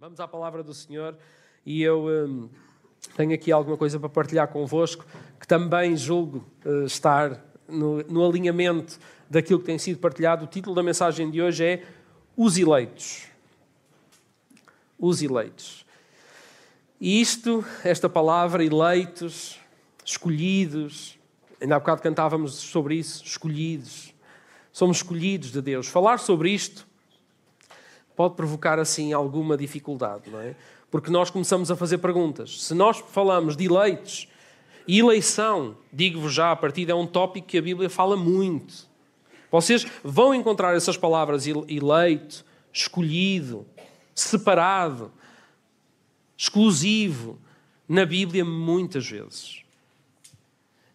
Vamos à palavra do Senhor e eu hum, tenho aqui alguma coisa para partilhar convosco que também julgo uh, estar no, no, alinhamento daquilo que tem sido partilhado. O título da mensagem de hoje é Os Eleitos. Os Eleitos. E isto, esta palavra, eleitos, escolhidos, ainda há bocado cantávamos sobre isso, escolhidos. Somos escolhidos de Deus. Falar sobre isto pode provocar assim alguma dificuldade, não é? Porque nós começamos a fazer perguntas. Se nós falamos de eleitos, e eleição, digo-vos já, a partida é um tópico que a Bíblia fala muito. Vocês vão encontrar essas palavras eleito, escolhido, separado, exclusivo na Bíblia muitas vezes.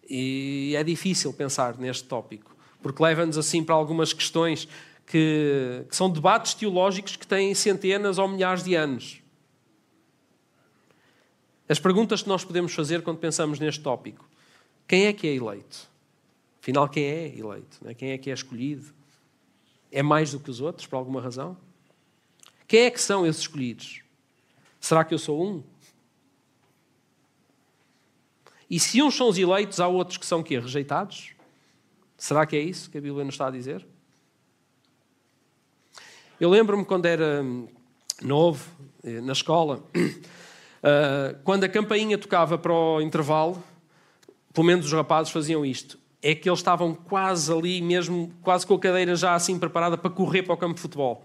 E é difícil pensar neste tópico, porque leva-nos assim para algumas questões que, que são debates teológicos que têm centenas ou milhares de anos. As perguntas que nós podemos fazer quando pensamos neste tópico: quem é que é eleito? Afinal, quem é eleito? É? Quem é que é escolhido? É mais do que os outros, por alguma razão? Quem é que são esses escolhidos? Será que eu sou um? E se uns são os eleitos, há outros que são quê? Rejeitados? Será que é isso que a Bíblia nos está a dizer? Eu lembro-me quando era novo, eh, na escola, eh, quando a campainha tocava para o intervalo, pelo menos os rapazes faziam isto. É que eles estavam quase ali, mesmo quase com a cadeira já assim preparada para correr para o campo de futebol.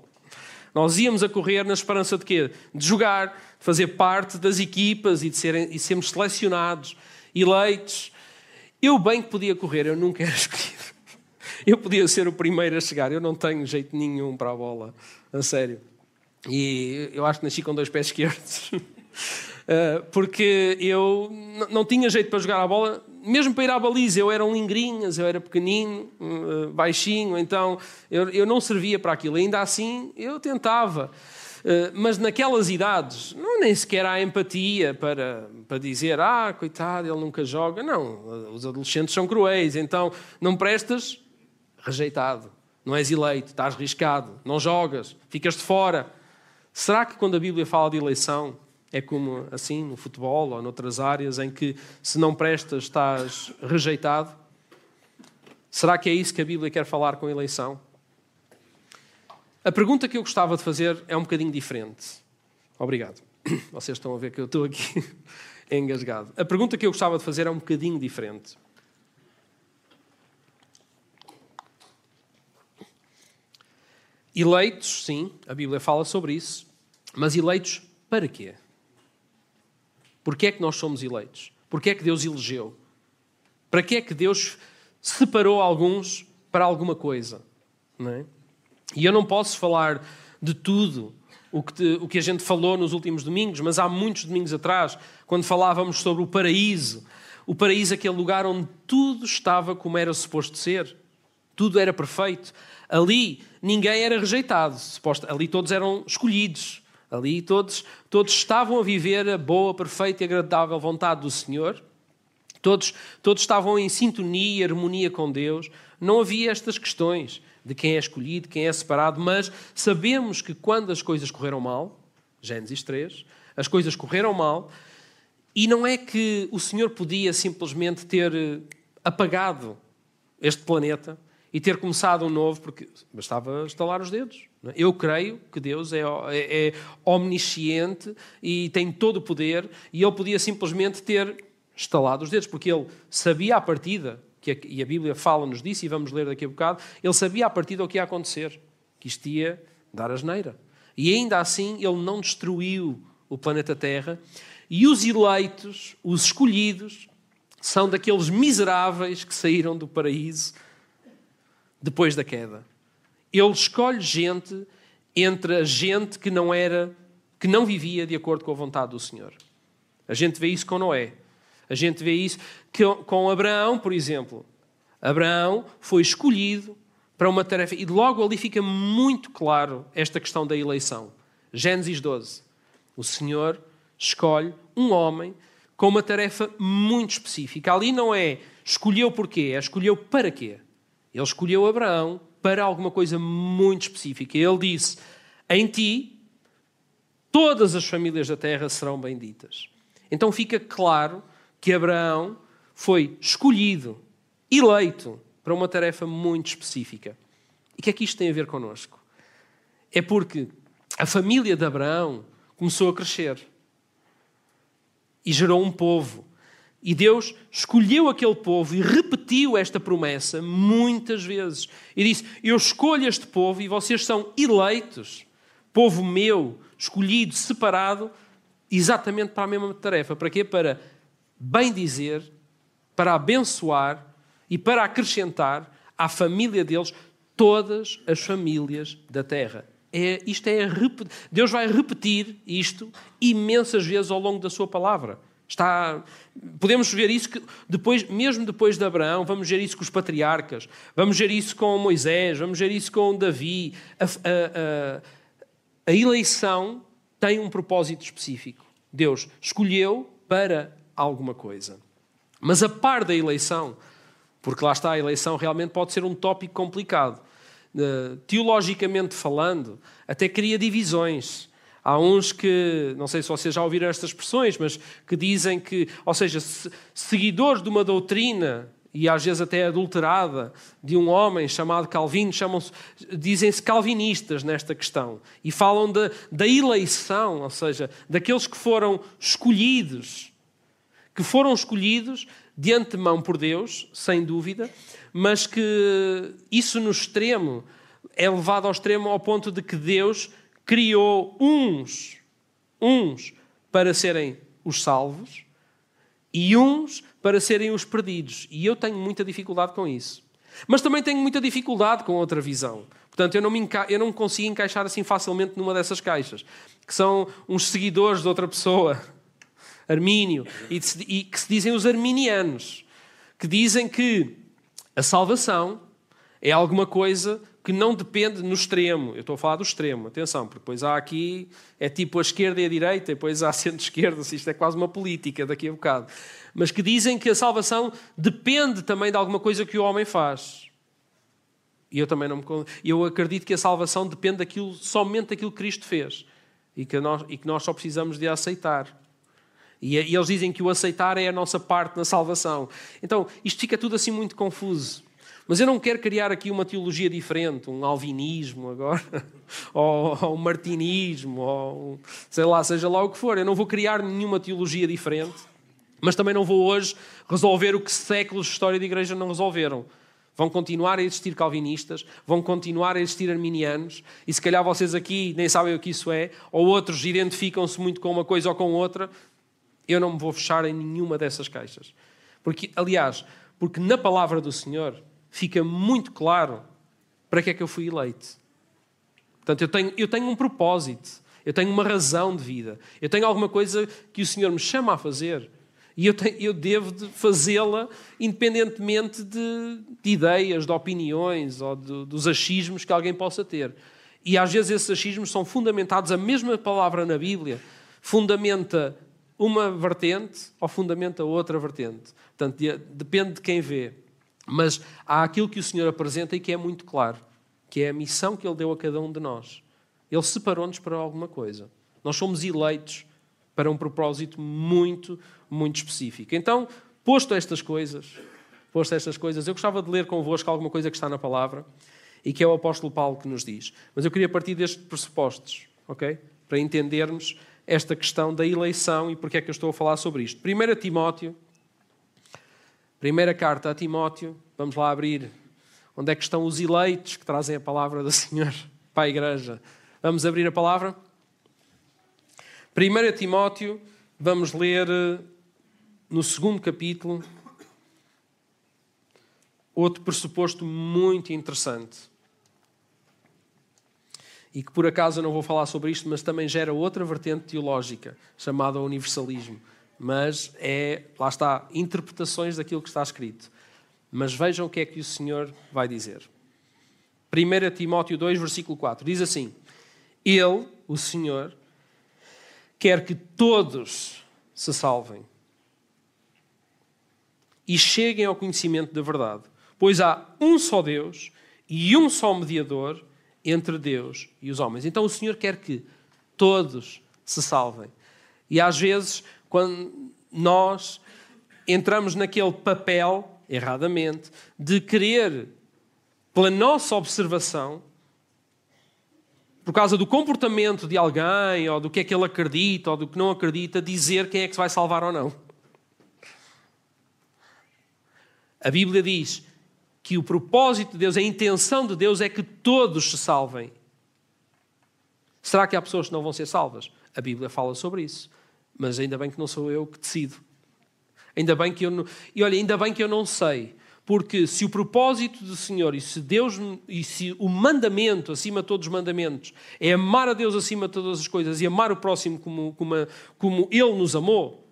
Nós íamos a correr na esperança de quê? De jogar, de fazer parte das equipas e de serem, e sermos selecionados, eleitos. Eu bem que podia correr, eu nunca era escolhido. Eu podia ser o primeiro a chegar, eu não tenho jeito nenhum para a bola, a sério. E eu acho que nasci com dois pés esquerdos. Eh, porque eu não tinha jeito para jogar a bola, mesmo para ir à baliza, eu era um lingrinhas, eu era pequenino, eh, baixinho, então eu, não servia para aquilo. Ainda assim, eu tentava. Eh, mas naquelas idades, não nem sequer há empatia para, para dizer, ah, coitado, ele nunca joga. Não, os adolescentes são cruéis, então não prestas, rejeitado, não és eleito, estás riscado, não jogas, ficas de fora. Será que quando a Bíblia fala de eleição é como assim no futebol ou noutras áreas em que se não prestas estás rejeitado? Será que é isso que a Bíblia quer falar com eleição? A pergunta que eu gostava de fazer é um bocadinho diferente. Obrigado. Vocês estão a ver que eu estou aqui engasgado. A pergunta que eu gostava de fazer é um bocadinho diferente. Eleitos, sim, a Bíblia fala sobre isso, mas eleitos para quê? Porquê é que nós somos eleitos? Porquê é que Deus elegeu? Para que é que Deus separou alguns para alguma coisa? É? E eu não posso falar de tudo o que, o que a gente falou nos últimos domingos, mas há muitos domingos atrás, quando falávamos sobre o paraíso, o paraíso, aquele lugar onde tudo estava como era suposto ser, tudo era perfeito. Ali ninguém era rejeitado, ali todos eram escolhidos. Ali todos, todos estavam a viver a boa, perfeita e agradável vontade do Senhor. Todos, todos estavam em sintonia, harmonia com Deus. Não havia estas questões de quem é escolhido, quem é separado, mas sabemos que quando as coisas correram mal, Gênesis 3, as coisas correram mal, e não é que o Senhor podia simplesmente ter eh, apagado este planeta, e ter começado um novo, porque bastava estalar os dedos. É? Eu creio que Deus é, é, é omnisciente e tem todo o poder, e ele podia simplesmente ter estalado os dedos, porque ele sabia à partida, que a, e a Bíblia fala-nos disso, e vamos ler daqui a bocado, ele sabia à partida o que ia acontecer, que isto ia dar asneira. E ainda assim ele não destruiu o planeta Terra, e os eleitos, os escolhidos, são daqueles miseráveis que saíram do paraíso depois da queda. Ele escolhe gente entre a gente que não era, que não vivia de acordo com a vontade do Senhor. A gente vê isso com Noé. A gente vê isso com Abraão, por exemplo. Abraão foi escolhido para uma tarefa. E logo ali fica muito claro esta questão da eleição. Gênesis 12. O Senhor escolhe um homem com uma tarefa muito específica. Ali não é escolheu porquê, é escolheu para quê. Ele escolheu Abraão para alguma coisa muito específica. Ele disse: Em ti todas as famílias da terra serão benditas. Então fica claro que Abraão foi escolhido, eleito para uma tarefa muito específica. E o que é que isto tem a ver connosco? É porque a família de Abraão começou a crescer e gerou um povo. E Deus escolheu aquele povo e repetiu esta promessa muitas vezes. E disse: Eu escolho este povo e vocês são eleitos, povo meu, escolhido, separado, exatamente para a mesma tarefa. Para quê? Para bem dizer, para abençoar e para acrescentar à família deles todas as famílias da terra. É, isto é Deus vai repetir isto imensas vezes ao longo da sua palavra. Está, podemos ver isso que depois, mesmo depois de Abraão, vamos ver isso com os patriarcas, vamos ver isso com Moisés, vamos ver isso com Davi. A, a, a, a eleição tem um propósito específico. Deus escolheu para alguma coisa. Mas a par da eleição, porque lá está, a eleição realmente pode ser um tópico complicado. Eh, teologicamente falando, até cria divisões. Há uns que, não sei se vocês já ouviram estas expressões, mas que dizem que, ou seja, seguidores de uma doutrina e às vezes até adulterada de um homem chamado Calvino, chamam-se, dizem-se calvinistas nesta questão. E falam de, da eleição, ou seja, daqueles que foram escolhidos, que foram escolhidos de antemão por Deus, sem dúvida, mas que isso no extremo é levado ao extremo ao ponto de que Deus criou uns, uns para serem os salvos e uns para serem os perdidos. E eu tenho muita dificuldade com isso. Mas também tenho muita dificuldade com outra visão. Portanto, eu não me, eu não consigo encaixar assim facilmente numa dessas caixas, que são uns seguidores de outra pessoa, Armínio, e, e que se dizem os arminianos, que dizem que a salvação é alguma coisa que não depende no extremo. Eu estou a falar do extremo, atenção, porque depois há aqui, é tipo a esquerda e a direita, e depois há centro-esquerda, isto é quase uma política daqui a bocado. Mas que dizem que a salvação depende também de alguma coisa que o homem faz. E eu também não me. Eu acredito que a salvação depende daquilo, somente daquilo que Cristo fez. E que nós, e que nós só precisamos de aceitar. E, e eles dizem que o aceitar é a nossa parte na salvação. Então, isto fica tudo assim muito confuso. Mas eu não quero criar aqui uma teologia diferente, um alvinismo agora, ou, ou um martinismo, ou sei lá, seja lá o que for. Eu não vou criar nenhuma teologia diferente, mas também não vou hoje resolver o que séculos de história de igreja não resolveram. Vão continuar a existir calvinistas, vão continuar a existir arminianos, e se calhar vocês aqui nem sabem o que isso é, ou outros identificam-se muito com uma coisa ou com outra, eu não me vou fechar em nenhuma dessas caixas. Porque, aliás, porque na palavra do Senhor fica muito claro para que é que eu fui eleito. Portanto, eu tenho, eu tenho um propósito, eu tenho uma razão de vida, eu tenho alguma coisa que o Senhor me chama a fazer. E eu, tenho, eu devo de fazê-la independentemente de, de, ideias, de opiniões ou de, dos achismos que alguém possa ter. E às vezes esses achismos são fundamentados, a mesma palavra na Bíblia fundamenta uma vertente ou fundamenta outra vertente. Portanto, depende de quem vê. Mas há aquilo que o Senhor apresenta e que é muito claro, que é a missão que Ele deu a cada um de nós. Ele separou-nos para alguma coisa. Nós somos eleitos para um propósito muito, muito específico. Então, posto estas coisas, posto estas coisas, eu gostava de ler convosco alguma coisa que está na palavra e que é o apóstolo Paulo que nos diz. Mas eu queria partir destes pressupostos, ok? Para entendermos esta questão da eleição e porque é que eu estou a falar sobre isto. 1 Timóteo, primeira carta a Timóteo, vamos lá abrir onde é que estão os eleitos que trazem a palavra do Senhor para a igreja. Vamos abrir a palavra? 1 Timóteo, vamos ler eh, no segundo capítulo outro pressuposto muito interessante e que por acaso eu não vou falar sobre isto, mas também gera outra vertente teológica chamada universalismo. Mas é, lá está, interpretações daquilo que está escrito. Mas vejam o que é que o Senhor vai dizer. 1 Timóteo 2, versículo 4, diz assim: Ele, o Senhor, quer que todos se salvem e cheguem ao conhecimento da verdade, pois há um só Deus e um só mediador entre Deus e os homens. Então o Senhor quer que todos se salvem. E às vezes, quando nós entramos naquele papel, erradamente, de querer, pela nossa observação, por causa do comportamento de alguém, ou do que é que ele acredita, ou do que não acredita, dizer quem é que se vai salvar ou não. A Bíblia diz que o propósito de Deus, a intenção de Deus é que todos se salvem. Será que há pessoas que não vão ser salvas? A Bíblia fala sobre isso. Mas ainda bem que não sou eu que decido. Ainda bem que eu não... E olha, ainda bem que eu não sei. Porque se o propósito do Senhor e se Deus e se o mandamento acima de todos os mandamentos é amar a Deus acima de todas as coisas e amar o próximo como, como, como Ele nos amou,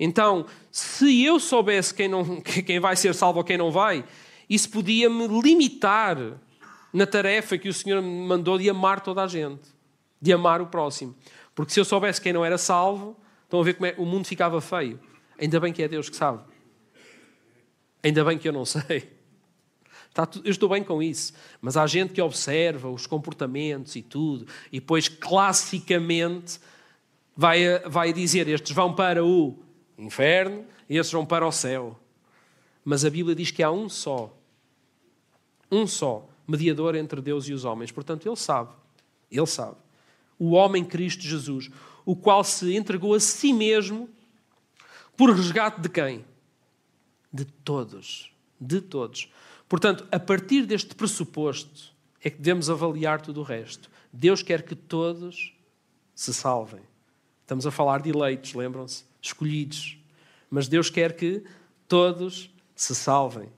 então se eu soubesse quem, não, quem vai ser salvo ou quem não vai, isso podia me limitar na tarefa que o Senhor me mandou de amar toda a gente, de amar o próximo. Porque se eu soubesse quem não era salvo, estão a ver como é, o mundo ficava feio. Ainda bem que é Deus que sabe. Ainda bem que eu não sei. eu estou bem com isso. Mas há gente que observa os comportamentos e tudo, e depois classicamente vai, vai dizer: estes vão para o inferno e estes vão para o céu. Mas a Bíblia diz que há um só, um só, mediador entre Deus e os homens. Portanto, ele sabe, ele sabe. O homem Cristo Jesus, o qual se entregou a si mesmo por resgate de quem? De todos. De todos. Portanto, a partir deste pressuposto é que devemos avaliar tudo o resto. Deus quer que todos se salvem. Estamos a falar de eleitos, lembram-se? Escolhidos. Mas Deus quer que todos se salvem.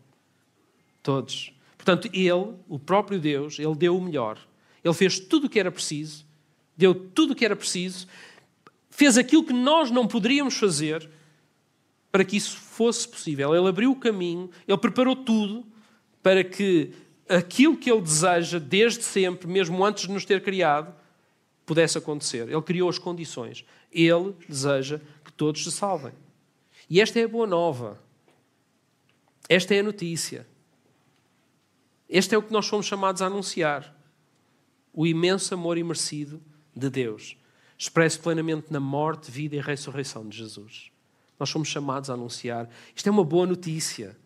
Todos. Portanto, Ele, o próprio Deus, Ele deu o melhor. Ele fez tudo o que era preciso, deu tudo o que era preciso, fez aquilo que nós não poderíamos fazer para que isso fosse possível. Ele abriu o caminho, ele preparou tudo para que aquilo que ele deseja desde sempre, mesmo antes de nos ter criado, pudesse acontecer. Ele criou as condições. Ele deseja que todos se salvem. E esta é a boa nova. Esta é a notícia. Este é o que nós fomos chamados a anunciar. O imenso amor imerecido de Deus, expresso plenamente na morte, vida e ressurreição de Jesus. Nós somos chamados a anunciar. Isto é uma boa notícia.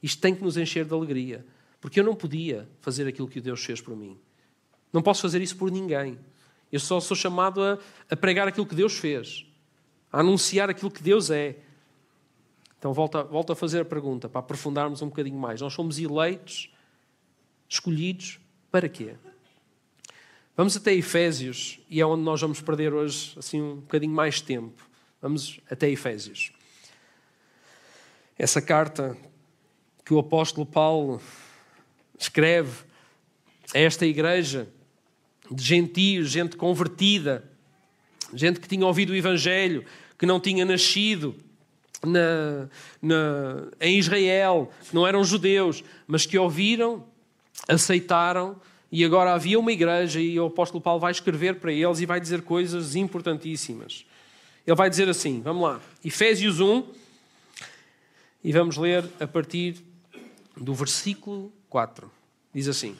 Isto tem que nos encher de alegria. Porque eu não podia fazer aquilo que Deus fez por mim. Não posso fazer isso por ninguém. Eu só sou chamado a, a pregar aquilo que Deus fez, a anunciar aquilo que Deus é. Então, volto volto a fazer a pergunta para aprofundarmos um bocadinho mais. Nós somos eleitos, escolhidos, para quê? Vamos até Efésios, e é onde nós vamos perder hoje assim um bocadinho mais tempo. Vamos até Efésios. Essa carta que o apóstolo Paulo escreve a esta igreja de gentios, gente convertida, gente que tinha ouvido o Evangelho, que não tinha nascido na, na, em Israel, que não eram judeus, mas que ouviram, aceitaram, e agora havia uma igreja, e o apóstolo Paulo vai escrever para eles e vai dizer coisas importantíssimas. Ele vai dizer assim, vamos lá, Efésios 1, e vamos ler a partir do versículo 4. Diz assim: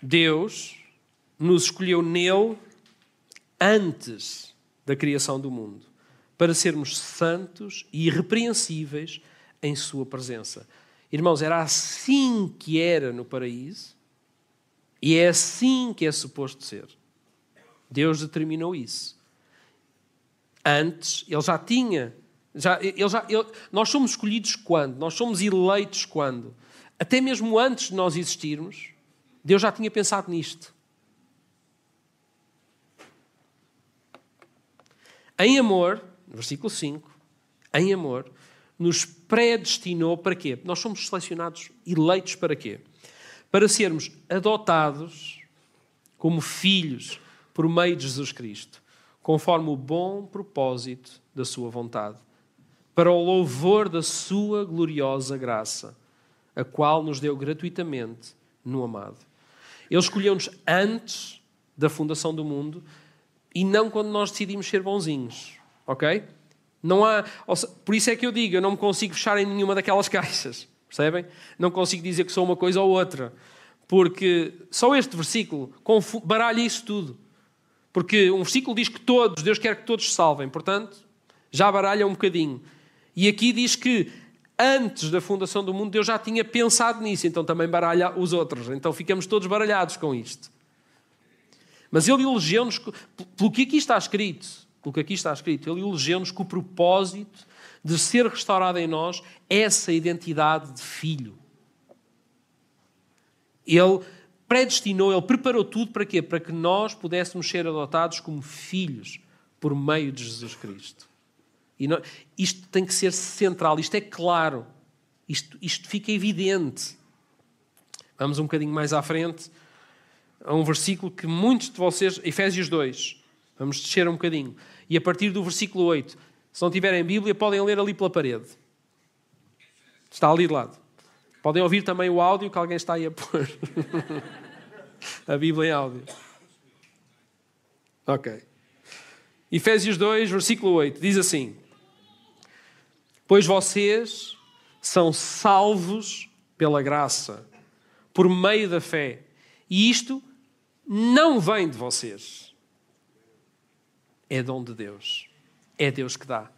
Deus nos escolheu nele antes da criação do mundo, para sermos santos e irrepreensíveis em Sua presença. Irmãos, era assim que era no paraíso e é assim que é suposto ser. Deus determinou isso. Antes, Ele já tinha já, ele já, ele, nós somos escolhidos quando? Nós somos eleitos quando? Até mesmo antes de nós existirmos, Deus já tinha pensado nisto. Em amor, versículo 5, em amor, nos predestinou para quê? Nós somos selecionados, eleitos para quê? Para sermos adotados como filhos por meio de Jesus Cristo, conforme o bom propósito da Sua vontade para o louvor da Sua gloriosa graça, a qual nos deu gratuitamente no amado. Ele escolheu-nos antes da fundação do mundo e não quando nós decidimos ser bonzinhos, ok? Não há, por isso é que eu digo, eu não me consigo fechar em nenhuma daquelas caixas, percebem? Não consigo dizer que sou uma coisa ou outra, porque só este versículo baralha isso tudo. Porque um versículo diz que todos, Deus quer que todos se salvem, portanto, já baralha um bocadinho. E aqui diz que antes da fundação do mundo Deus já tinha pensado nisso, então também baralha os outros. Então ficamos todos baralhados com isto. Mas ele elegeu-nos, pelo que aqui está escrito, pelo que aqui está escrito, ele elegeu-nos com o propósito de ser restaurada em nós essa identidade de filho. Ele predestinou, ele preparou tudo para quê? Para que nós pudéssemos ser adotados como filhos por meio de Jesus Cristo. E não, isto tem que ser central, isto é claro, isto, isto fica evidente. Vamos um bocadinho mais à frente a um versículo que muitos de vocês, Efésios 2, vamos descer um bocadinho, e a partir do versículo 8, se não tiverem Bíblia, podem ler ali pela parede. Está ali de lado. Podem ouvir também o áudio que alguém está aí a pôr. a Bíblia em áudio. Ok. Efésios 2, versículo 8, diz assim: Pois vocês são salvos pela graça, por meio da fé. E isto não vem de vocês. É dom de Deus. É Deus que dá.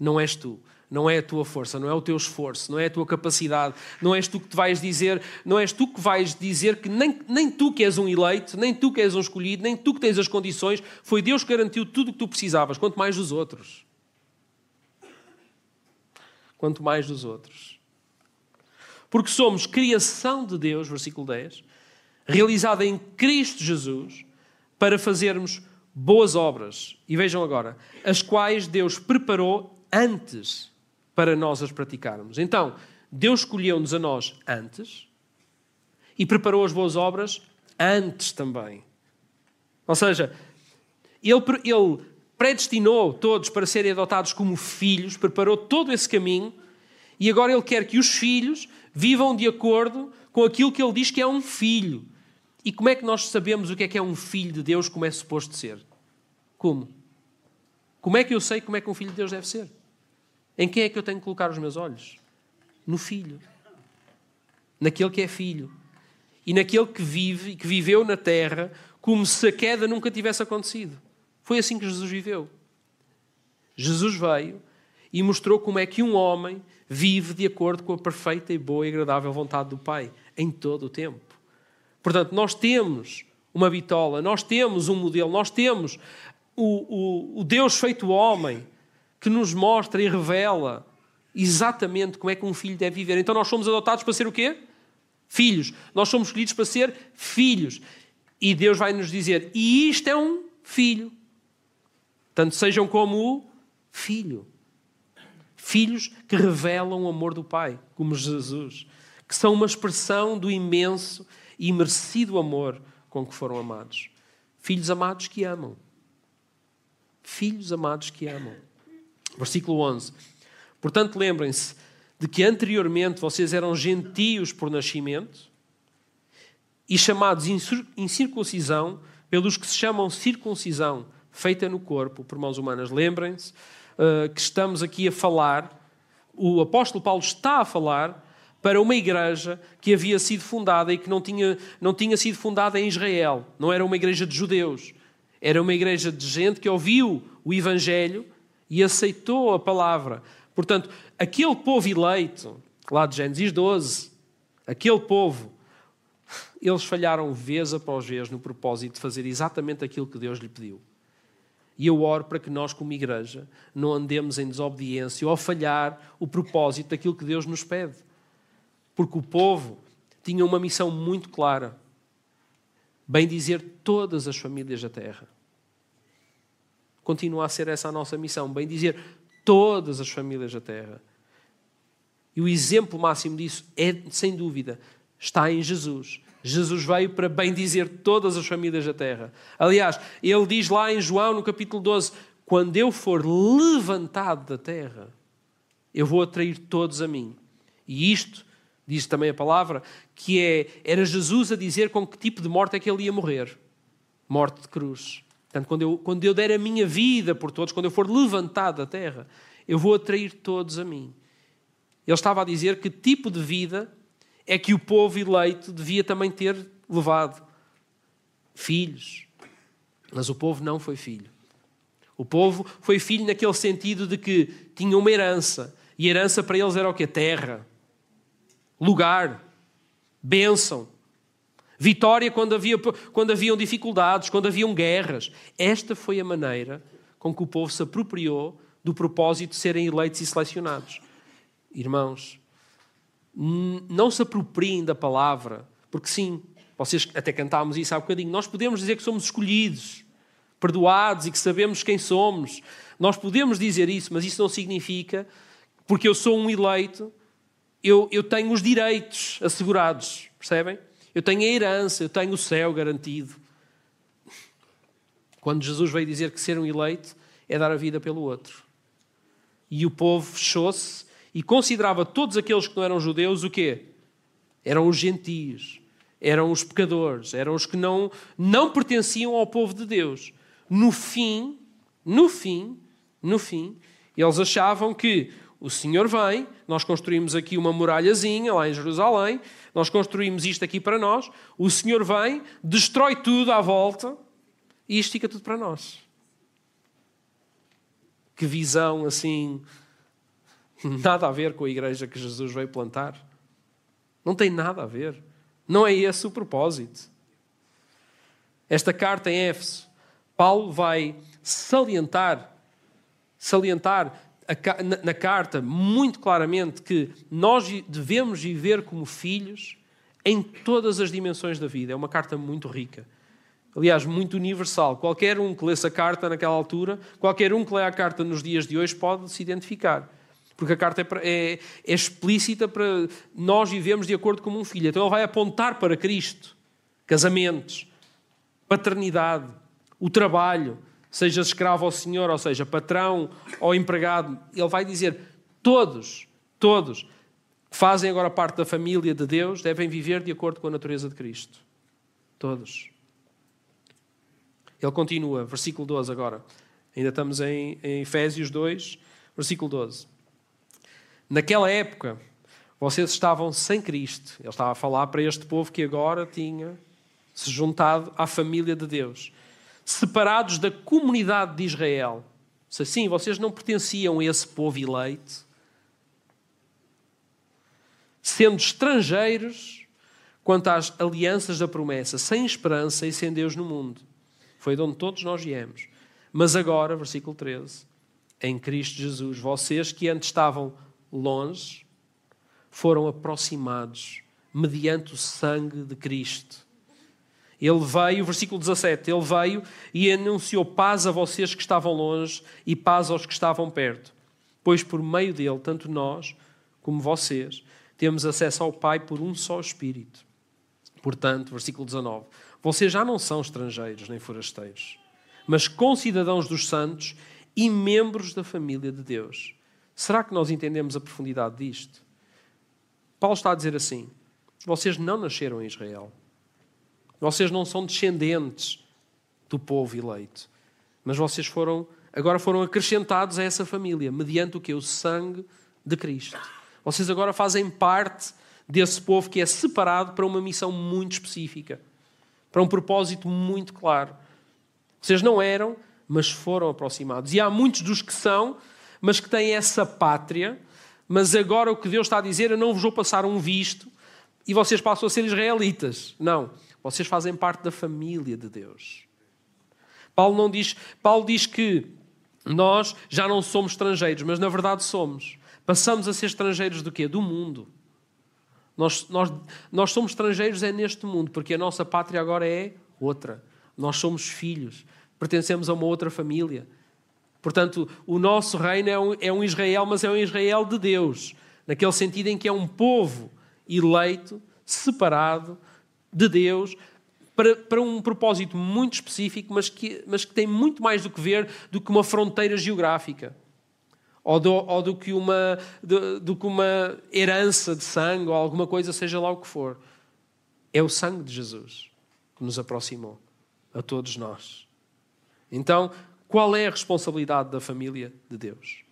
Não és tu. Não é a tua força, não é o teu esforço, não é a tua capacidade, não és tu que te vais dizer, não és tu que vais dizer que nem, nem tu que és um eleito, nem tu que és um escolhido, nem tu que tens as condições, foi Deus que garantiu tudo o que tu precisavas, quanto mais dos outros. Quanto mais dos outros. Porque somos criação de Deus, versículo 10, realizada em Cristo Jesus, para fazermos boas obras. E vejam agora, as quais Deus preparou antes para nós as praticarmos. Então, Deus escolheu-nos a nós antes e preparou as boas obras antes também. Ou seja, Ele, ele predestinou todos para serem adotados como filhos, preparou todo esse caminho e agora Ele quer que os filhos vivam de acordo com aquilo que Ele diz que é um filho. E como é que nós sabemos o que é que é um filho de Deus, como é suposto ser? Como? Como é que eu sei como é que um filho de Deus deve ser? Em quem é que eu tenho que colocar os meus olhos? No filho. Naquele que é filho. E naquele que vive, que viveu na terra, como se a queda nunca tivesse acontecido. Foi assim que Jesus viveu. Jesus veio e mostrou como é que um homem vive de acordo com a perfeita e boa e agradável vontade do Pai, em todo o tempo. Portanto, nós temos uma bitola, nós temos um modelo, nós temos o, o, o Deus feito homem que nos mostra e revela exatamente como é que um filho deve viver. Então nós somos adotados para ser o quê? Filhos. Nós somos escolhidos para ser filhos. E Deus vai nos dizer: e isto é um filho. Tanto sejam como o filho. Filhos que revelam o amor do Pai, como Jesus, que são uma expressão do imenso e merecido amor com que foram amados. Filhos amados que amam. Filhos amados que amam. Versículo 11. Portanto, lembrem-se de que anteriormente vocês eram gentios por nascimento e chamados incircuncisão pelos que se chamam circuncisão, feita no corpo por mãos humanas. Lembrem-se uh, que estamos aqui a falar, o apóstolo Paulo está a falar para uma igreja que havia sido fundada e que não tinha, não tinha sido fundada em Israel. Não era uma igreja de judeus. Era uma igreja de gente que ouviu o Evangelho e aceitou a palavra. Portanto, aquele povo eleito, lá de Gênesis 12, aquele povo, eles falharam vez após vez no propósito de fazer exatamente aquilo que Deus lhe pediu. E eu oro para que nós, como igreja, não andemos em desobediência ou falhar o propósito daquilo que Deus nos pede. Porque o povo tinha uma missão muito clara: bem dizer todas as famílias da terra. Continua a ser essa a nossa missão, bem dizer todas as famílias da terra. E o exemplo máximo disso é, sem dúvida, está em Jesus. Jesus veio para bem dizer todas as famílias da terra. Aliás, ele diz lá em João, no capítulo 12: Quando eu for levantado da terra, eu vou atrair todos a mim. E isto diz também a palavra, que é, era Jesus a dizer com que tipo de morte é que ele ia morrer. Morte de cruz. Portanto, quando eu, quando eu der a minha vida por todos, quando eu for levantado da terra, eu vou atrair todos a mim. Ele estava a dizer que tipo de vida é que o povo eleito devia também ter levado. Filhos. Mas o povo não foi filho. O povo foi filho naquele sentido de que tinha uma herança. E herança para eles era o que? Terra, lugar, bênção, vitória quando, havia, quando haviam dificuldades, quando haviam guerras. Esta foi a maneira com que o povo se apropriou do propósito de serem eleitos e selecionados. Irmãos, não se apropriem da palavra, porque sim, vocês até cantámos isso há bocadinho, nós podemos dizer que somos escolhidos, perdoados e que sabemos quem somos. Nós podemos dizer isso, mas isso não significa, porque eu sou um eleito, eu, eu tenho os direitos assegurados, percebem? Eu tenho a herança, eu tenho o céu garantido. Quando Jesus veio dizer que ser um eleito é dar a vida pelo outro. E o povo fechou-se e considerava todos aqueles que não eram judeus o quê? Eram os gentios, eram os pecadores, eram os que não, não pertenciam ao povo de Deus. No fim, no fim, no fim, eles achavam que o Senhor vem, nós construímos aqui uma muralhazinha lá em Jerusalém, nós construímos isto aqui para nós, o Senhor vem, destrói tudo à volta e isto fica tudo para nós. Que visão assim, nada a ver com a igreja que Jesus veio plantar. Não tem nada a ver. Não é esse o propósito. Esta carta em Éfeso, Paulo vai salientar, salientar na carta muito claramente que nós devemos viver como filhos em todas as dimensões da vida. É uma carta muito rica. Aliás, muito universal. Qualquer um que lê essa carta naquela altura, qualquer um que lê a carta nos dias de hoje pode se identificar. Porque a carta é, é, é explícita para nós vivemos de acordo com um filho. Então ele vai apontar para Cristo. Casamentos, paternidade, o trabalho, seja escravo ao Senhor, ou seja, patrão ou empregado, ele vai dizer: todos, todos que fazem agora parte da família de Deus devem viver de acordo com a natureza de Cristo. Todos. Ele continua, versículo 12 agora. Ainda estamos em, em Efésios 2, versículo 12. Naquela época, vocês estavam sem Cristo. Ele estava a falar para este povo que agora tinha se juntado à família de Deus separados da comunidade de Israel. Se assim, vocês não pertenciam a esse povo eleito, sendo estrangeiros quanto às alianças da promessa, sem esperança e sem Deus no mundo. Foi de onde todos nós viemos. Mas agora, versículo 13, em Cristo Jesus, vocês que antes estavam longe, foram aproximados mediante o sangue de Cristo ele veio, versículo 17, ele veio e anunciou paz a vocês que estavam longe e paz aos que estavam perto. Pois por meio dele, tanto nós como vocês, temos acesso ao Pai por um só Espírito. Portanto, versículo 19, vocês já não são estrangeiros nem forasteiros, mas concidadãos dos santos e membros da família de Deus. Será que nós entendemos a profundidade disto? Paulo está a dizer assim: vocês não nasceram em Israel vocês não são descendentes do povo eleito, mas vocês foram agora foram acrescentados a essa família mediante o que o sangue de Cristo. Vocês agora fazem parte desse povo que é separado para uma missão muito específica, para um propósito muito claro. Vocês não eram, mas foram aproximados. E há muitos dos que são, mas que têm essa pátria, mas agora o que Deus está a dizer, eu não vos vou passar um visto e vocês passam a ser israelitas. Não. Vocês fazem parte da família de Deus. Paulo não diz, Paulo diz que nós já não somos estrangeiros, mas na verdade somos. Passamos a ser estrangeiros do quê? Do mundo. Nós, nós, nós somos estrangeiros é neste mundo, porque a nossa pátria agora é outra. Nós somos filhos, pertencemos a uma outra família. Portanto, o nosso reino é um, é um Israel, mas é um Israel de Deus, naquele sentido em que é um povo eleito, separado, de Deus para, para um propósito muito específico, mas que, mas que tem muito mais do que ver do que uma fronteira geográfica. Ou do, ou do, que uma, do, do que uma herança de sangue ou alguma coisa, seja lá o que for. É o sangue de Jesus que nos aproximou a todos nós. Então, qual é a responsabilidade da família de Deus?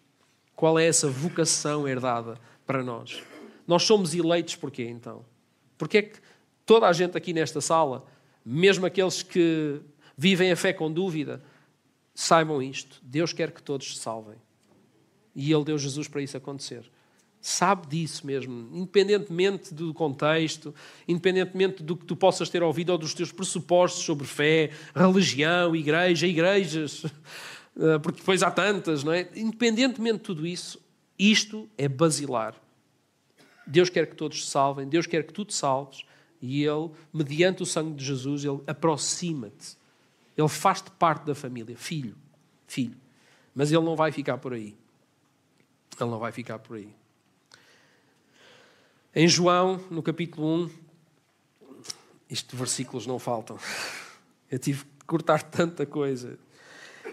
Qual é essa vocação herdada para nós? Nós somos eleitos porquê então? Porquê é que toda a gente aqui nesta sala, mesmo aqueles que vivem a fé com dúvida, saibam isto: Deus quer que todos se salvem. E Ele deu Jesus para isso acontecer. Sabe disso mesmo, independentemente do contexto, independentemente do que tu possas ter ouvido ou dos teus pressupostos sobre fé, religião, igreja, igrejas, eh, porque depois há tantas, não é? Independentemente de tudo isso, isto é basilar. Deus quer que todos se salvem, Deus quer que tu te salves, e Ele, mediante o sangue de Jesus, Ele aproxima-te. Ele faz-te parte da família, filho, filho. Mas Ele não vai ficar por aí. Ele não vai ficar por aí. Em João, no capítulo 1, isto de versículos não faltam. Eu tive que cortar tanta coisa.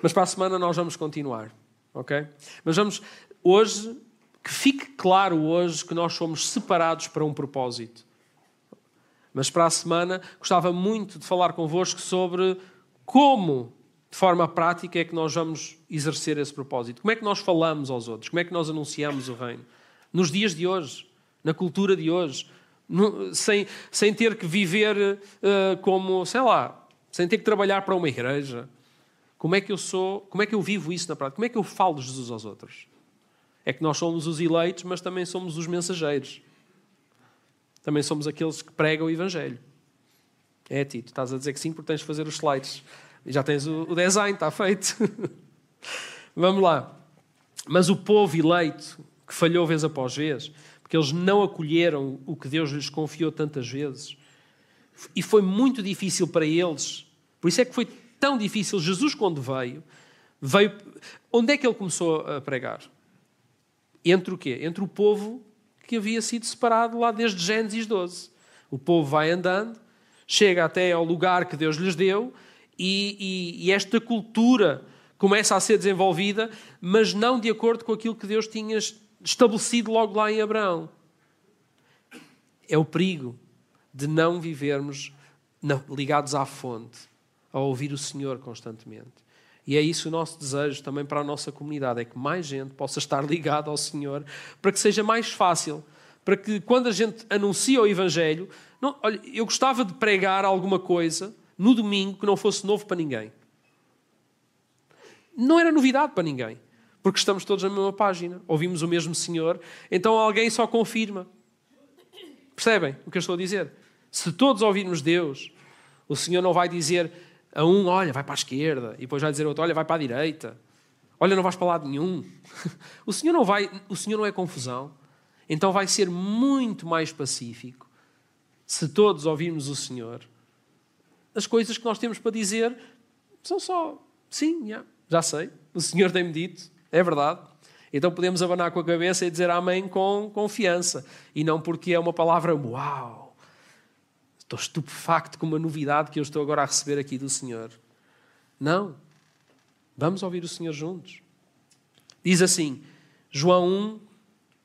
Mas para a semana nós vamos continuar, ok? Mas vamos, hoje, que fique claro hoje que nós somos separados para um propósito. Mas para a semana gostava muito de falar convosco sobre como, de forma prática, é que nós vamos exercer esse propósito. Como é que nós falamos aos outros? Como é que nós anunciamos o reino? Nos dias de hoje na cultura de hoje, sem, sem ter que viver uh, como, sei lá, sem ter que trabalhar para uma igreja. Como é que eu sou, como é que eu vivo isso na prática? Como é que eu falo de Jesus aos outros? É que nós somos os eleitos, mas também somos os mensageiros. Também somos aqueles que pregam o Evangelho. É, Tito, estás a dizer que sim porque tens de fazer os slides. E já tens o, o design, está feito. Vamos lá. Mas o povo eleito, que falhou vez após vez, porque eles não acolheram o que Deus lhes confiou tantas vezes. E foi muito difícil para eles. Por isso é que foi tão difícil. Jesus, quando veio, veio. Onde é que ele começou a pregar? Entre o quê? Entre o povo que havia sido separado lá desde Gênesis 12. O povo vai andando, chega até ao lugar que Deus lhes deu, e, e, e esta cultura começa a ser desenvolvida, mas não de acordo com aquilo que Deus tinha estabelecido logo lá em Abraão. É o perigo de não vivermos ligados à fonte, a ouvir o Senhor constantemente. E é isso o nosso desejo também para a nossa comunidade: é que mais gente possa estar ligada ao Senhor, para que seja mais fácil, para que quando a gente anuncia o Evangelho, não, olha, eu gostava de pregar alguma coisa no domingo que não fosse novo para ninguém. Não era novidade para ninguém porque estamos todos na mesma página, ouvimos o mesmo Senhor, então alguém só confirma. Percebem o que eu estou a dizer? Se todos ouvirmos Deus, o Senhor não vai dizer a um, olha, vai para a esquerda, e depois vai dizer a outro, olha, vai para a direita. Olha, não vais para lado nenhum. O Senhor não vai, o Senhor não é confusão. Então vai ser muito mais pacífico se todos ouvirmos o Senhor. As coisas que nós temos para dizer são só, sim, já, já sei, o Senhor tem-me dito, é verdade. Então podemos abanar com a cabeça e dizer amém com confiança. E não porque é uma palavra uau. Estou estupefacto com uma novidade que eu estou agora a receber aqui do Senhor. Não. Vamos ouvir o Senhor juntos. Diz assim, João 1,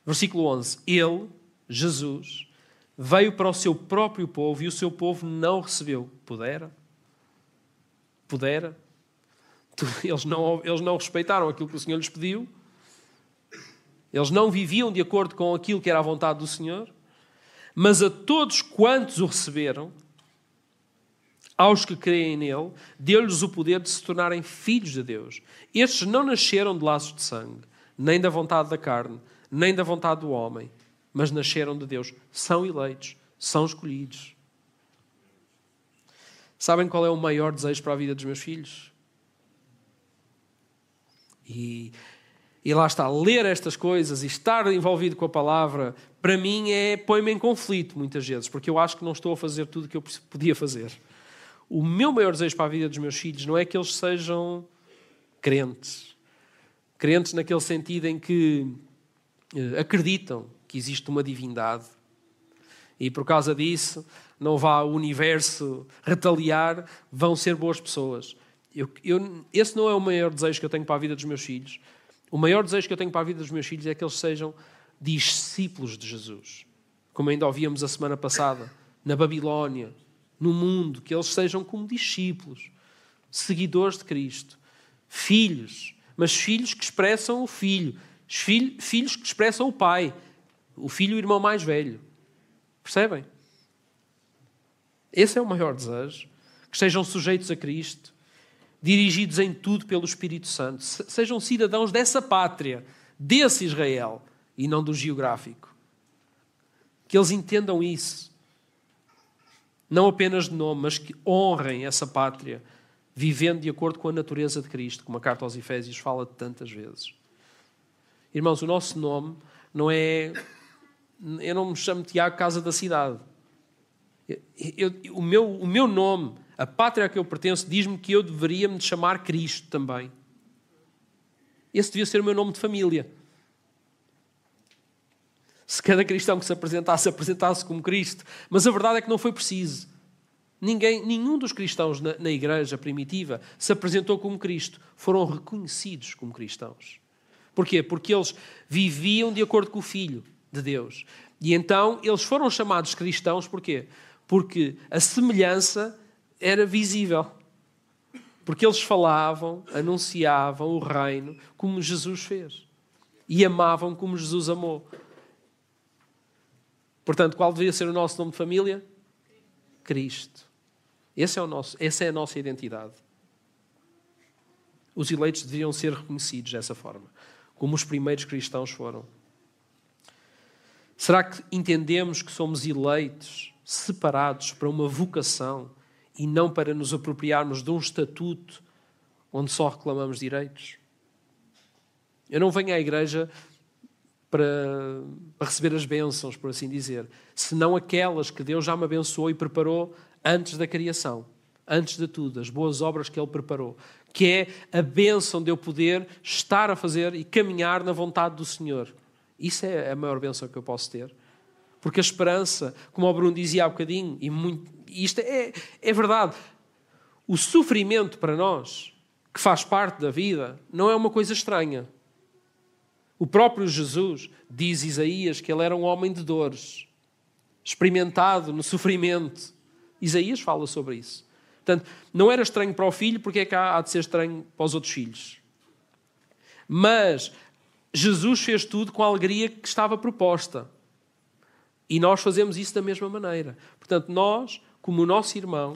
versículo 11: Ele, Jesus, veio para o seu próprio povo e o seu povo não o recebeu. Pudera? Pudera? Eles não, eles não respeitaram aquilo que o Senhor lhes pediu. Eles não viviam de acordo com aquilo que era a vontade do Senhor. Mas a todos quantos o receberam, aos que creem nele, deu-lhes o poder de se tornarem filhos de Deus. Estes não nasceram de laços de sangue, nem da vontade da carne, nem da vontade do homem, mas nasceram de Deus. São eleitos, são escolhidos. Sabem qual é o maior desejo para a vida dos meus filhos? E, e lá está, ler estas coisas e estar envolvido com a palavra, para mim é põe-me em conflito muitas vezes, porque eu acho que não estou a fazer tudo o que eu podia fazer. O meu maior desejo para a vida dos meus filhos não é que eles sejam crentes. Crentes naquele sentido em que eh, acreditam que existe uma divindade e por causa disso não vá o universo retaliar, vão ser boas pessoas. Eu, eu, esse não é o maior desejo que eu tenho para a vida dos meus filhos. O maior desejo que eu tenho para a vida dos meus filhos é que eles sejam discípulos de Jesus. Como ainda ouvíamos a semana passada, na Babilónia, no mundo, que eles sejam como discípulos, seguidores de Cristo, filhos, mas filhos que expressam o filho, filhos que expressam o pai, o filho e o irmão mais velho. Percebem? Esse é o maior desejo. Que sejam sujeitos a Cristo, dirigidos em tudo pelo Espírito Santo. Sejam cidadãos dessa pátria, desse Israel, e não do geográfico. Que eles entendam isso. Não apenas de nome, mas que honrem essa pátria, vivendo de acordo com a natureza de Cristo, como a carta aos Efésios fala tantas vezes. Irmãos, o nosso nome não é. Eu não me chamo Tiago Casa da Cidade. Eu, eu, o, meu, o meu nome, a pátria a que eu pertenço, diz-me que eu deveria me chamar Cristo também. Esse devia ser o meu nome de família. Se cada cristão que se apresentasse, apresentasse como Cristo. Mas a verdade é que não foi preciso. Ninguém, nenhum dos cristãos na, na igreja primitiva se apresentou como Cristo. Foram reconhecidos como cristãos. Porquê? Porque eles viviam de acordo com o Filho de Deus. E então eles foram chamados cristãos porquê? Porque a semelhança era visível. Porque eles falavam, anunciavam o reino como Jesus fez. E amavam como Jesus amou. Portanto, qual deveria ser o nosso nome de família? Cristo. Esse é o nosso, essa é a nossa identidade. Os eleitos deveriam ser reconhecidos dessa forma, como os primeiros cristãos foram. Será que entendemos que somos eleitos separados para uma vocação e não para nos apropriarmos de um estatuto onde só reclamamos direitos? Eu não venho à igreja para, para receber as bênçãos, por assim dizer, senão aquelas que Deus já me abençoou e preparou antes da criação, antes de tudo, as boas obras que Ele preparou, que é a bênção de eu poder estar a fazer e caminhar na vontade do Senhor. Isso é a maior bênção que eu posso ter. Porque a esperança, como o Bruno dizia há bocadinho, e muito, isto é, é verdade, o sofrimento para nós, que faz parte da vida, não é uma coisa estranha. O próprio Jesus diz Isaías que ele era um homem de dores, experimentado no sofrimento. Isaías fala sobre isso. Portanto, não era estranho para o filho, porque é que há de ser estranho para os outros filhos. Mas Jesus fez tudo com a alegria que estava proposta. E nós fazemos isso da mesma maneira. Portanto, nós, como o nosso irmão,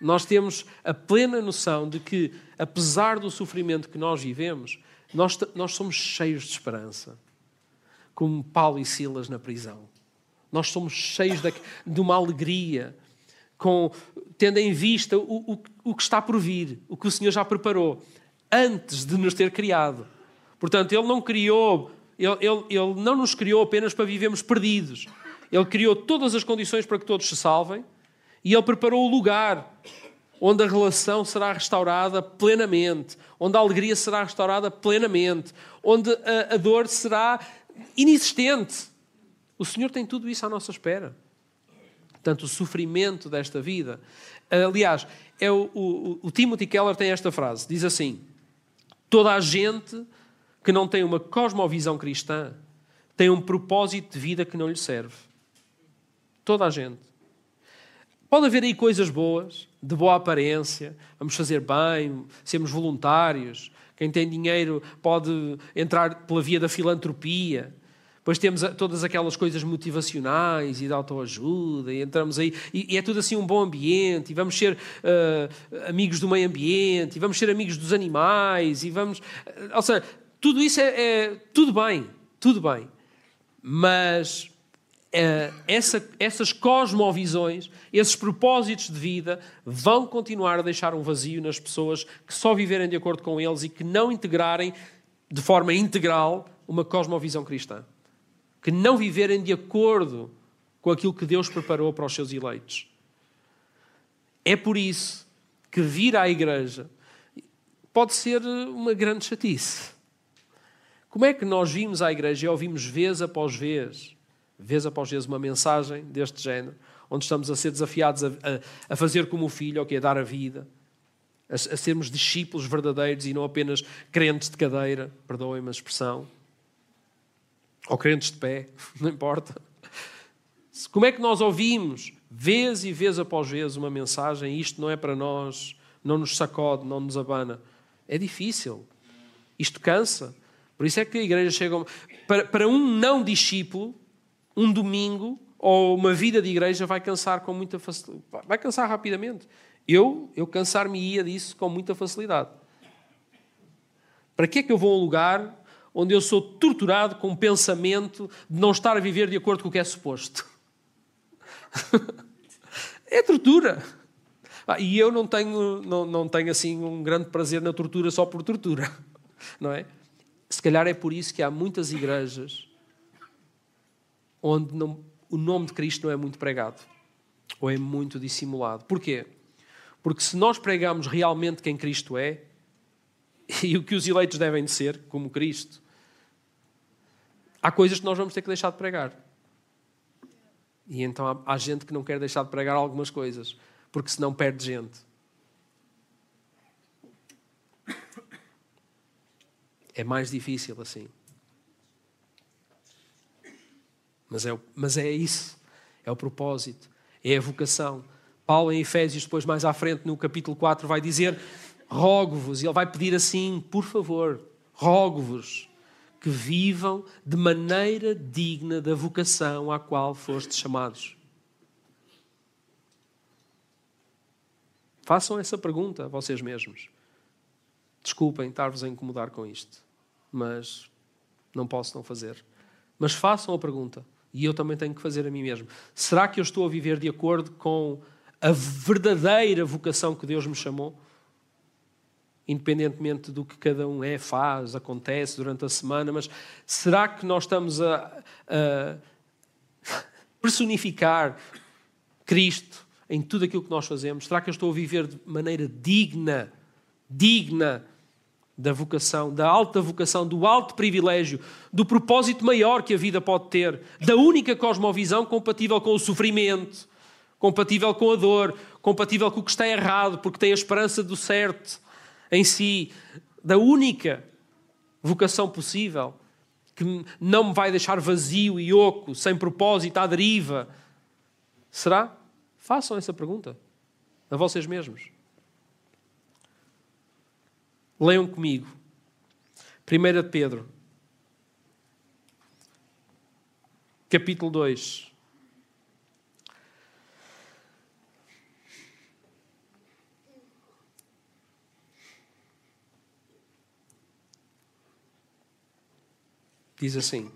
nós temos a plena noção de que, apesar do sofrimento que nós vivemos, nós, nós somos cheios de esperança. Como Paulo e Silas na prisão. Nós somos cheios de, de uma alegria, com, tendo em vista o, o, o que está por vir, o que o Senhor já preparou, antes de nos ter criado. Portanto, Ele não criou, Ele, ele, ele não nos criou apenas para vivermos perdidos. Ele criou todas as condições para que todos se salvem e Ele preparou o lugar onde a relação será restaurada plenamente, onde a alegria será restaurada plenamente, onde a, a dor será inexistente. O Senhor tem tudo isso à nossa espera. Portanto, o sofrimento desta vida. Aliás, é o, o, o Timothy Keller tem esta frase: diz assim: toda a gente que não tem uma cosmovisão cristã tem um propósito de vida que não lhe serve. Toda a gente. Pode haver aí coisas boas, de boa aparência, vamos fazer bem, sermos voluntários. Quem tem dinheiro pode entrar pela via da filantropia. Depois temos todas aquelas coisas motivacionais e de autoajuda, e entramos aí, e, é tudo assim um bom ambiente, e vamos ser uh, amigos do meio ambiente, e vamos ser amigos dos animais, e vamos. Uh, ou seja, tudo isso é, é tudo bem, tudo bem. Mas eh, essa, essas cosmovisões, esses propósitos de vida, vão continuar a deixar um vazio nas pessoas que só viverem de acordo com eles e que não integrarem de forma integral uma cosmovisão cristã. Que não viverem de acordo com aquilo que Deus preparou para os seus eleitos. É por isso que vir à igreja pode ser uma grande chatice. Como é que nós vimos à igreja e ouvimos vez após vez vez após vez, uma mensagem deste género, onde estamos a ser desafiados a, a, a fazer como o filho, ou que é dar a vida, a, a, sermos discípulos verdadeiros e não apenas crentes de cadeira, perdoem-me a expressão, ou crentes de pé, não importa. Como é que nós ouvimos, vez e vez após vez, uma mensagem, isto não é para nós, não nos sacode, não nos abana? É difícil. Isto cansa. Por isso é que a igreja chega. Para, para um não discípulo, um domingo ou uma vida de igreja vai cansar com muita facilidade. Vai cansar rapidamente. Eu, eu cansar-me-ia disso com muita facilidade. Para que é que eu vou a um lugar onde eu sou torturado com o pensamento de não estar a viver de acordo com o que é suposto? é tortura. Ah, e eu não tenho, não, não tenho assim um grande prazer na tortura só por tortura, não é? Se calhar é por isso que há muitas igrejas onde não, o nome de Cristo não é muito pregado ou é muito dissimulado. Porquê? Porque se nós pregamos realmente quem Cristo é e o que os eleitos devem de ser, como Cristo, há coisas que nós vamos ter que deixar de pregar. E então há, há gente que não quer deixar de pregar algumas coisas, porque senão perde gente. É mais difícil assim. Mas é, mas é isso. É o propósito. É a vocação. Paulo, em Efésios, depois mais à frente, no capítulo 4, vai dizer: Rogo-vos, e ele vai pedir assim: por favor, rogo-vos que vivam de maneira digna da vocação à qual fostes chamados. Façam essa pergunta a vocês mesmos. Desculpem estar-vos a incomodar com isto, mas não posso não fazer. Mas façam a pergunta, e eu também tenho que fazer a mim mesmo. Será que eu estou a viver de acordo com a verdadeira vocação que Deus me chamou? Independentemente do que cada um é, faz, acontece durante a semana, mas será que nós estamos a, a personificar Cristo em tudo aquilo que nós fazemos? Será que eu estou a viver de maneira digna, digna da vocação, da alta vocação, do alto privilégio, do propósito maior que a vida pode ter, da única cosmovisão compatível com o sofrimento, compatível com a dor, compatível com o que está errado, porque tem a esperança do certo em si, da única vocação possível, que não me vai deixar vazio e oco, sem propósito, à deriva. Será? Façam essa pergunta a vocês mesmos. Leiam comigo. 1 Pedro, capítulo 2. Diz assim.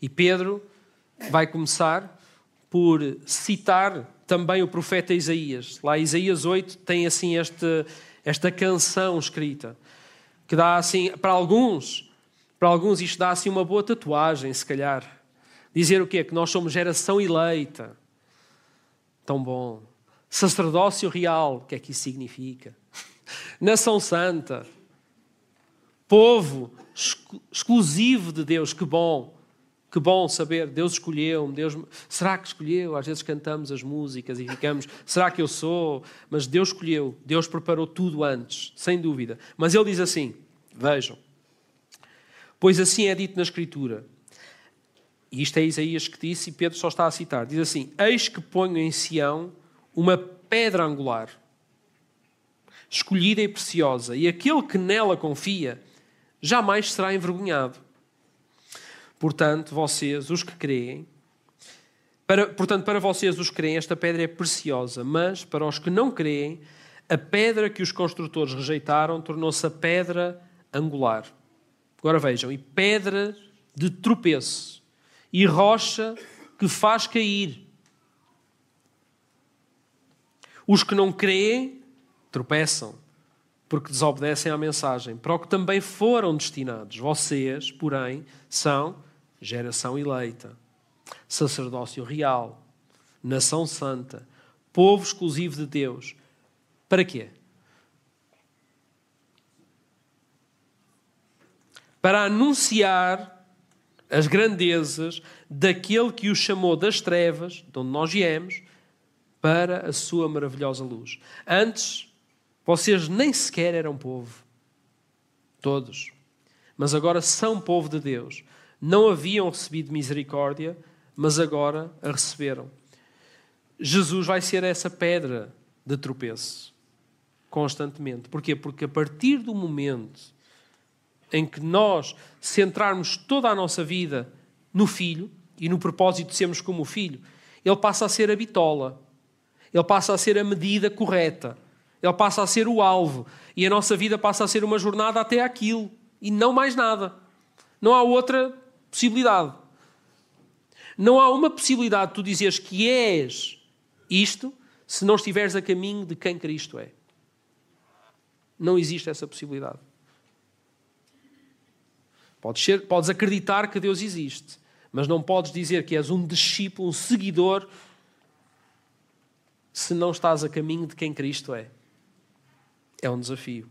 E Pedro vai começar por citar também o profeta Isaías. Lá Isaías 8 tem assim este, esta canção escrita que dá assim para alguns, para alguns isto dá assim uma boa tatuagem, se calhar. Dizer o quê? Que nós somos geração eleita. Tão bom. Sacerdócio real, o que é que isso significa? Nação santa. Povo exclusivo de Deus, que bom. Que bom saber, Deus escolheu-me, Deus... Será que escolheu? Às vezes cantamos as músicas e ficamos, será que eu sou? Mas Deus escolheu, Deus preparou tudo antes, sem dúvida. Mas Ele diz assim, vejam, pois assim é dito na Escritura, e isto é Isaías que disse e Pedro só está a citar, diz assim, eis que ponho em Sião uma pedra angular, escolhida e preciosa, e aquele que nela confia jamais será envergonhado. Portanto, vocês, os que creem, para, portanto, para vocês, os que creem, esta pedra é preciosa, mas para os que não creem, a pedra que os construtores rejeitaram tornou-se a pedra angular. Agora vejam, e pedra de tropeço, e rocha que faz cair. Os que não creem tropeçam porque desobedecem à mensagem, para o que também foram destinados. Vocês, porém, são geração eleita, sacerdócio real, nação santa, povo exclusivo de Deus. Para quê? Para anunciar as grandezas daquele que o chamou das trevas, de onde nós viemos, para a sua maravilhosa luz. Antes, vocês nem sequer eram povo. Todos. Mas agora são povo de Deus. Não haviam recebido misericórdia, mas agora a receberam. Jesus vai ser essa pedra de tropeço constantemente. Porquê? Porque a partir do momento em que nós centrarmos toda a nossa vida no filho e no propósito de sermos como o filho, ele passa a ser a bitola. Ele passa a ser a medida correta. Ele passa a ser o alvo. E a nossa vida passa a ser uma jornada até aquilo. E não mais nada. Não há outra possibilidade. Não há uma possibilidade de tu dizeres que és isto se não estiveres a caminho de quem Cristo é. Não existe essa possibilidade. Podes, ser, podes acreditar que Deus existe, mas não podes dizer que és um discípulo, um seguidor, se não estás a caminho de quem Cristo é. É um desafio.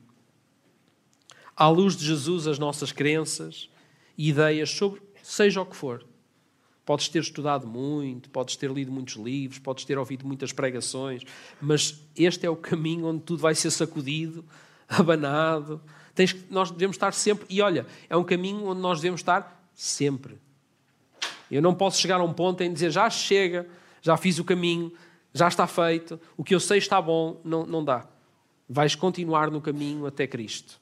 À luz de Jesus, as nossas crenças e ideias sobre seja o que for. Podes ter estudado muito, podes ter lido muitos livros, podes ter ouvido muitas pregações, mas este é o caminho onde tudo vai ser sacudido, abanado. Tens, nós devemos estar sempre, e olha, é um caminho onde nós devemos estar sempre. Eu não posso chegar a um ponto em dizer já chega, já fiz o caminho, já está feito, o que eu sei está bom, não, não dá. Vais continuar no caminho até Cristo.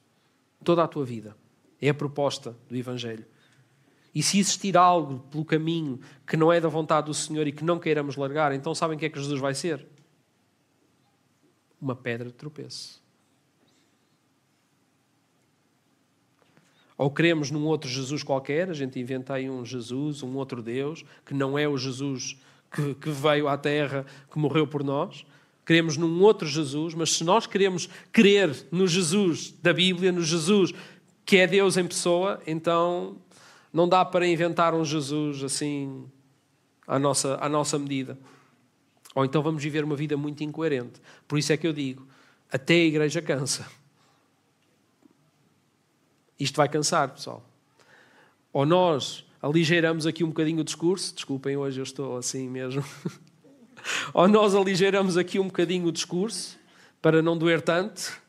Toda a tua vida. É a proposta do Evangelho. E se existir algo pelo caminho que não é da vontade do Senhor e que não queiramos largar, então sabem o que é que Jesus vai ser? Uma pedra de tropeço. Ou queremos num outro Jesus qualquer, a gente inventa aí um Jesus, um outro Deus, que não é o Jesus que, que veio à Terra, que morreu por nós. Queremos num outro Jesus, mas se nós queremos crer no Jesus da Bíblia, no Jesus que é Deus em pessoa, então não dá para inventar um Jesus assim à nossa, à nossa medida. Ou então vamos viver uma vida muito incoerente. Por isso é que eu digo: até a igreja cansa. Isto vai cansar, pessoal. Ou nós aligeiramos aqui um bocadinho o discurso, desculpem, hoje eu estou assim mesmo. ou nós aligeiramos aqui um bocadinho o discurso para não doer tanto,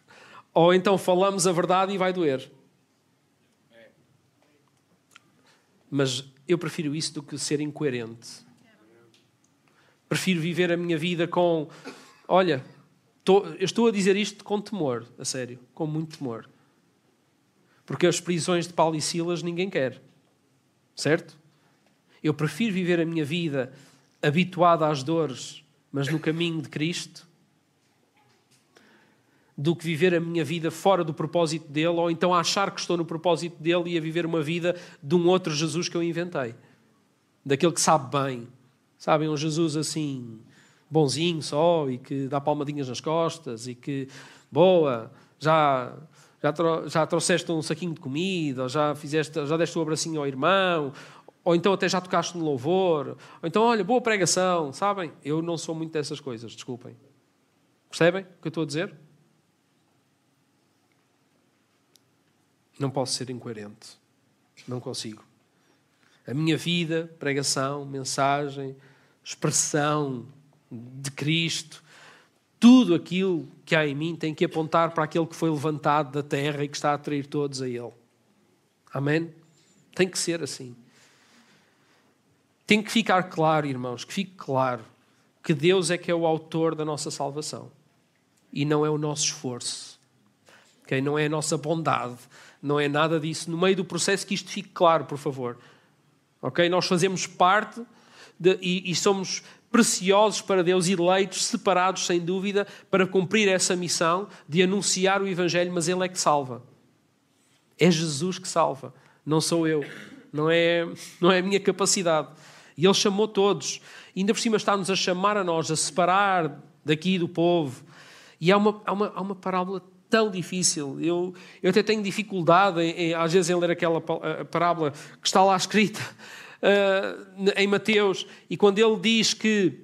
ou então falamos a verdade e vai doer. Mas eu prefiro isso do que ser incoerente. Prefiro viver a minha vida com. Olha, tô, eu estou a dizer isto com temor, a sério, com muito temor. Porque as prisões de Paulo e Silas ninguém quer. Certo? Eu prefiro viver a minha vida habituada às dores, mas no caminho de Cristo, do que viver a minha vida fora do propósito dele, ou então achar que estou no propósito dele e a viver uma vida de um outro Jesus que eu inventei. Daquele que sabe bem. Sabem, um Jesus assim, bonzinho só, e que dá palmadinhas nas costas, e que, boa, já, já, já trouxeste um saquinho de comida, ou já, fizeste, já deste o um abracinho ao irmão, ou então até já tocaste no louvor, ou então, olha, boa pregação, sabem? Eu não sou muito dessas coisas, desculpem. Percebem o que eu estou a dizer? Não posso ser incoerente. Não consigo. A minha vida, pregação, mensagem, expressão de Cristo, tudo aquilo que há em mim tem que apontar para aquele que foi levantado da terra e que está a atrair todos a Ele. Amém? Tem que ser assim. Tem que ficar claro, irmãos, que fique claro que Deus é que é o autor da nossa salvação e não é o nosso esforço, okay? não é a nossa bondade, não é nada disso. No meio do processo, que isto fique claro, por favor. Ok? Nós fazemos parte de, e, e somos preciosos para Deus, eleitos, separados, sem dúvida, para cumprir essa missão de anunciar o Evangelho, mas Ele é que salva. É Jesus que salva, não sou eu. Não é, não é a minha capacidade. E Ele chamou todos. E ainda por cima está-nos a chamar a nós, a separar daqui do povo. E há uma, há uma, há uma parábola tão difícil. Eu, eu até tenho dificuldade, em, em, às vezes, em ler aquela parábola que está lá escrita uh, em Mateus, e quando ele diz que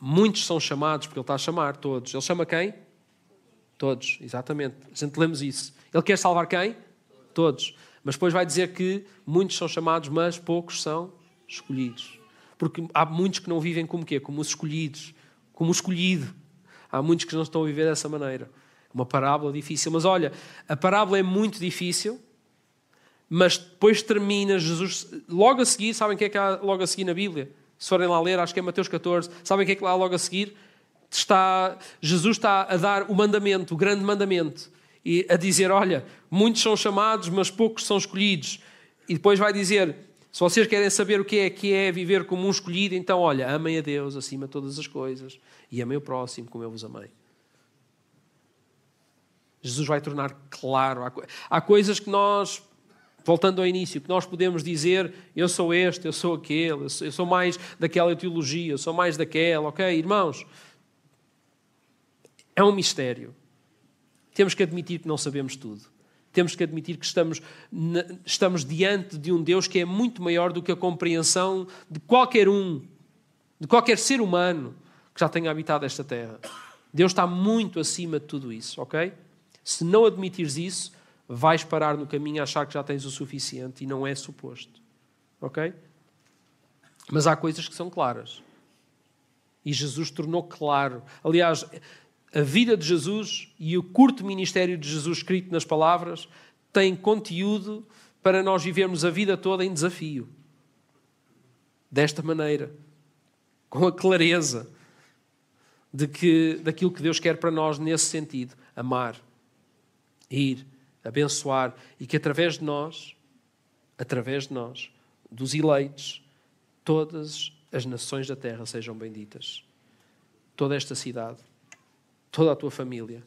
muitos são chamados, porque ele está a chamar todos, ele chama quem? Todos, exatamente. A gente lemos isso. Ele quer salvar quem? Todos. Mas depois vai dizer que muitos são chamados, mas poucos são escolhidos. Porque há muitos que não vivem como quê? Como os escolhidos, como o escolhido. Há muitos que não estão a viver dessa maneira. Uma parábola difícil. Mas olha, a parábola é muito difícil, mas depois termina Jesus. Logo a seguir, sabem o que é que há logo a seguir na Bíblia? Se forem lá ler, acho que é Mateus 14, sabem o que é que lá logo a seguir? Está, Jesus está a dar o mandamento, o grande mandamento, e a dizer: Olha, muitos são chamados, mas poucos são escolhidos. E depois vai dizer: Se vocês querem saber o que é que é viver como um escolhido, então olha, amem a Deus acima de todas as coisas e amem o próximo como eu vos amei. Jesus vai tornar claro. Há coisas que nós, voltando ao início, que nós podemos dizer: eu sou este, eu sou aquele, eu sou mais daquela teologia, eu sou mais daquela, ok? Irmãos, é um mistério. Temos que admitir que não sabemos tudo. Temos que admitir que estamos, estamos diante de um Deus que é muito maior do que a compreensão de qualquer um, de qualquer ser humano que já tenha habitado esta terra. Deus está muito acima de tudo isso, ok? Se não admitires isso, vais parar no caminho a achar que já tens o suficiente e não é suposto. Ok? Mas há coisas que são claras. E Jesus tornou claro. Aliás, a vida de Jesus e o curto ministério de Jesus escrito nas palavras tem conteúdo para nós vivermos a vida toda em desafio. Desta maneira, com a clareza de que daquilo que Deus quer para nós nesse sentido, amar ir, abençoar e que através de nós, através de nós, dos eleitos, todas as nações da terra sejam benditas. Toda esta cidade, toda a tua família,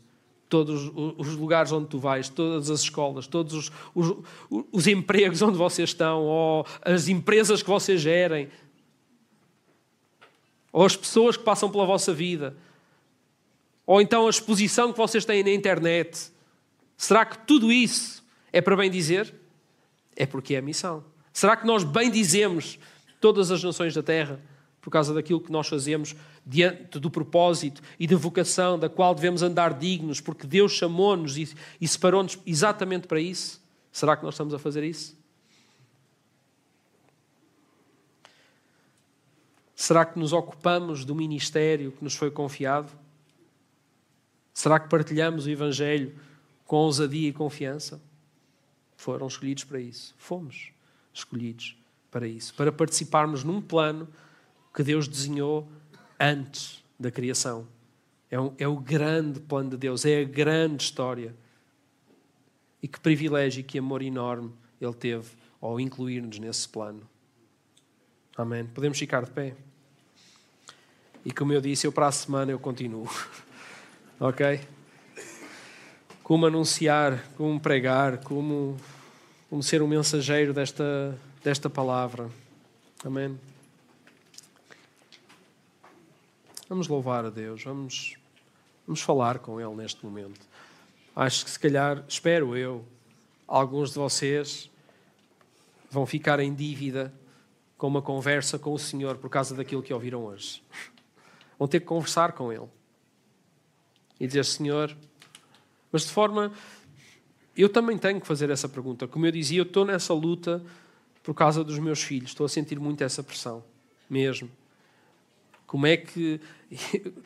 todos os lugares onde tu vais, todas as escolas, todos os, os, os empregos onde vocês estão, ou as empresas que vocês gerem, ou as pessoas que passam pela vossa vida, ou então a exposição que vocês têm na internet, Será que tudo isso é para bem dizer? É porque é a missão. Será que nós bem dizemos todas as nações da terra por causa daquilo que nós fazemos diante do propósito e da vocação da qual devemos andar dignos, porque Deus chamou-nos e, e separou-nos exatamente para isso? Será que nós estamos a fazer isso? Será que nos ocupamos do ministério que nos foi confiado? Será que partilhamos o Evangelho com ousadia e confiança, foram escolhidos para isso. Fomos escolhidos para isso, para participarmos num plano que Deus desenhou antes da criação. É, um, é o grande plano de Deus, é a grande história. E que privilégio e que amor enorme Ele teve ao incluir-nos nesse plano. Amém. Podemos ficar de pé. E como eu disse, eu para a semana eu continuo. ok? Como anunciar, como pregar, como, como ser um mensageiro desta, desta palavra. Amém. Vamos louvar a Deus, vamos, vamos falar com Ele neste momento. Acho que se calhar, espero eu, alguns de vocês vão ficar em dívida com uma conversa com o Senhor por causa daquilo que ouviram hoje. Vão ter que conversar com Ele e dizer: Senhor, mas de forma. Eu também tenho que fazer essa pergunta. Como eu dizia, eu estou nessa luta por causa dos meus filhos. Estou a sentir muito essa pressão, mesmo. Como é que.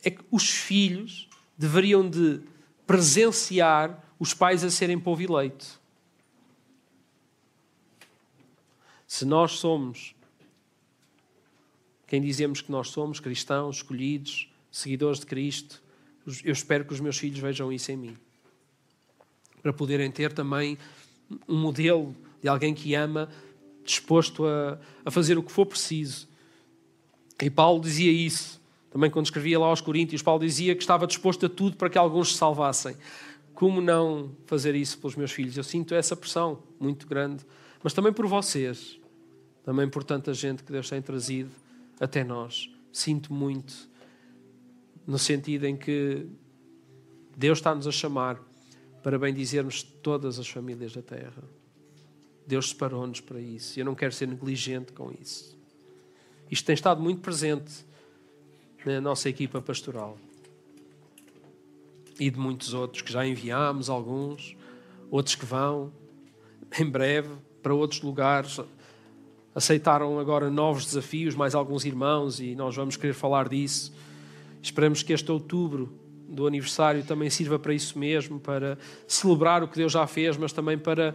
É que os filhos deveriam de presenciar os pais a serem povo eleito. Se nós somos quem dizemos que nós somos, cristãos, escolhidos, seguidores de Cristo, eu espero que os meus filhos vejam isso em mim. Para poderem ter também um modelo de alguém que ama, disposto a, a fazer o que for preciso. E Paulo dizia isso, também quando escrevia lá aos Coríntios, Paulo dizia que estava disposto a tudo para que alguns se salvassem. Como não fazer isso pelos meus filhos? Eu sinto essa pressão muito grande, mas também por vocês, também por tanta gente que Deus tem trazido até nós. Sinto muito no sentido em que Deus está-nos a chamar para bem dizermos todas as famílias da terra. Deus separou-nos para isso. Eu não quero ser negligente com isso. Isto tem estado muito presente na nossa equipa pastoral. E de muitos outros que já enviámos, alguns, outros que vão, em breve, para outros lugares. Aceitaram agora novos desafios, mais alguns irmãos, e nós vamos querer falar disso Esperamos que este outubro do aniversário também sirva para isso mesmo, para celebrar o que Deus já fez, mas também para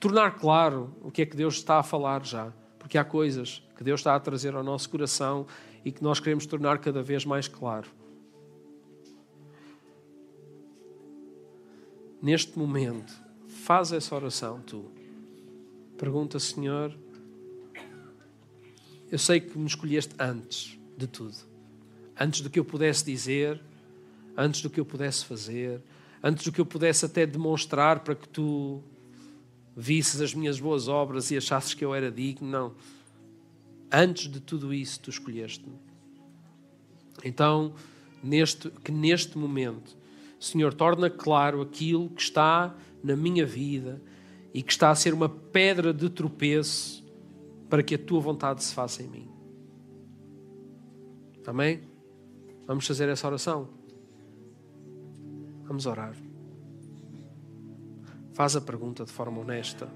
tornar claro o que é que Deus está a falar já. Porque há coisas que Deus está a trazer ao nosso coração e que nós queremos tornar cada vez mais claro. Neste momento, faz essa oração tu. Pergunta, Senhor, eu sei que me escolheste antes de tudo. Antes do que eu pudesse dizer, antes do que eu pudesse fazer, antes do que eu pudesse até demonstrar para que tu visses as minhas boas obras e achasses que eu era digno. Não. Antes de tudo isso, tu escolheste-me. Então, neste, que neste momento, Senhor, torna claro aquilo que está na minha vida e que está a ser uma pedra de tropeço para que a tua vontade se faça em mim. Amém? Vamos fazer essa oração? Vamos orar. Faz a pergunta de forma honesta.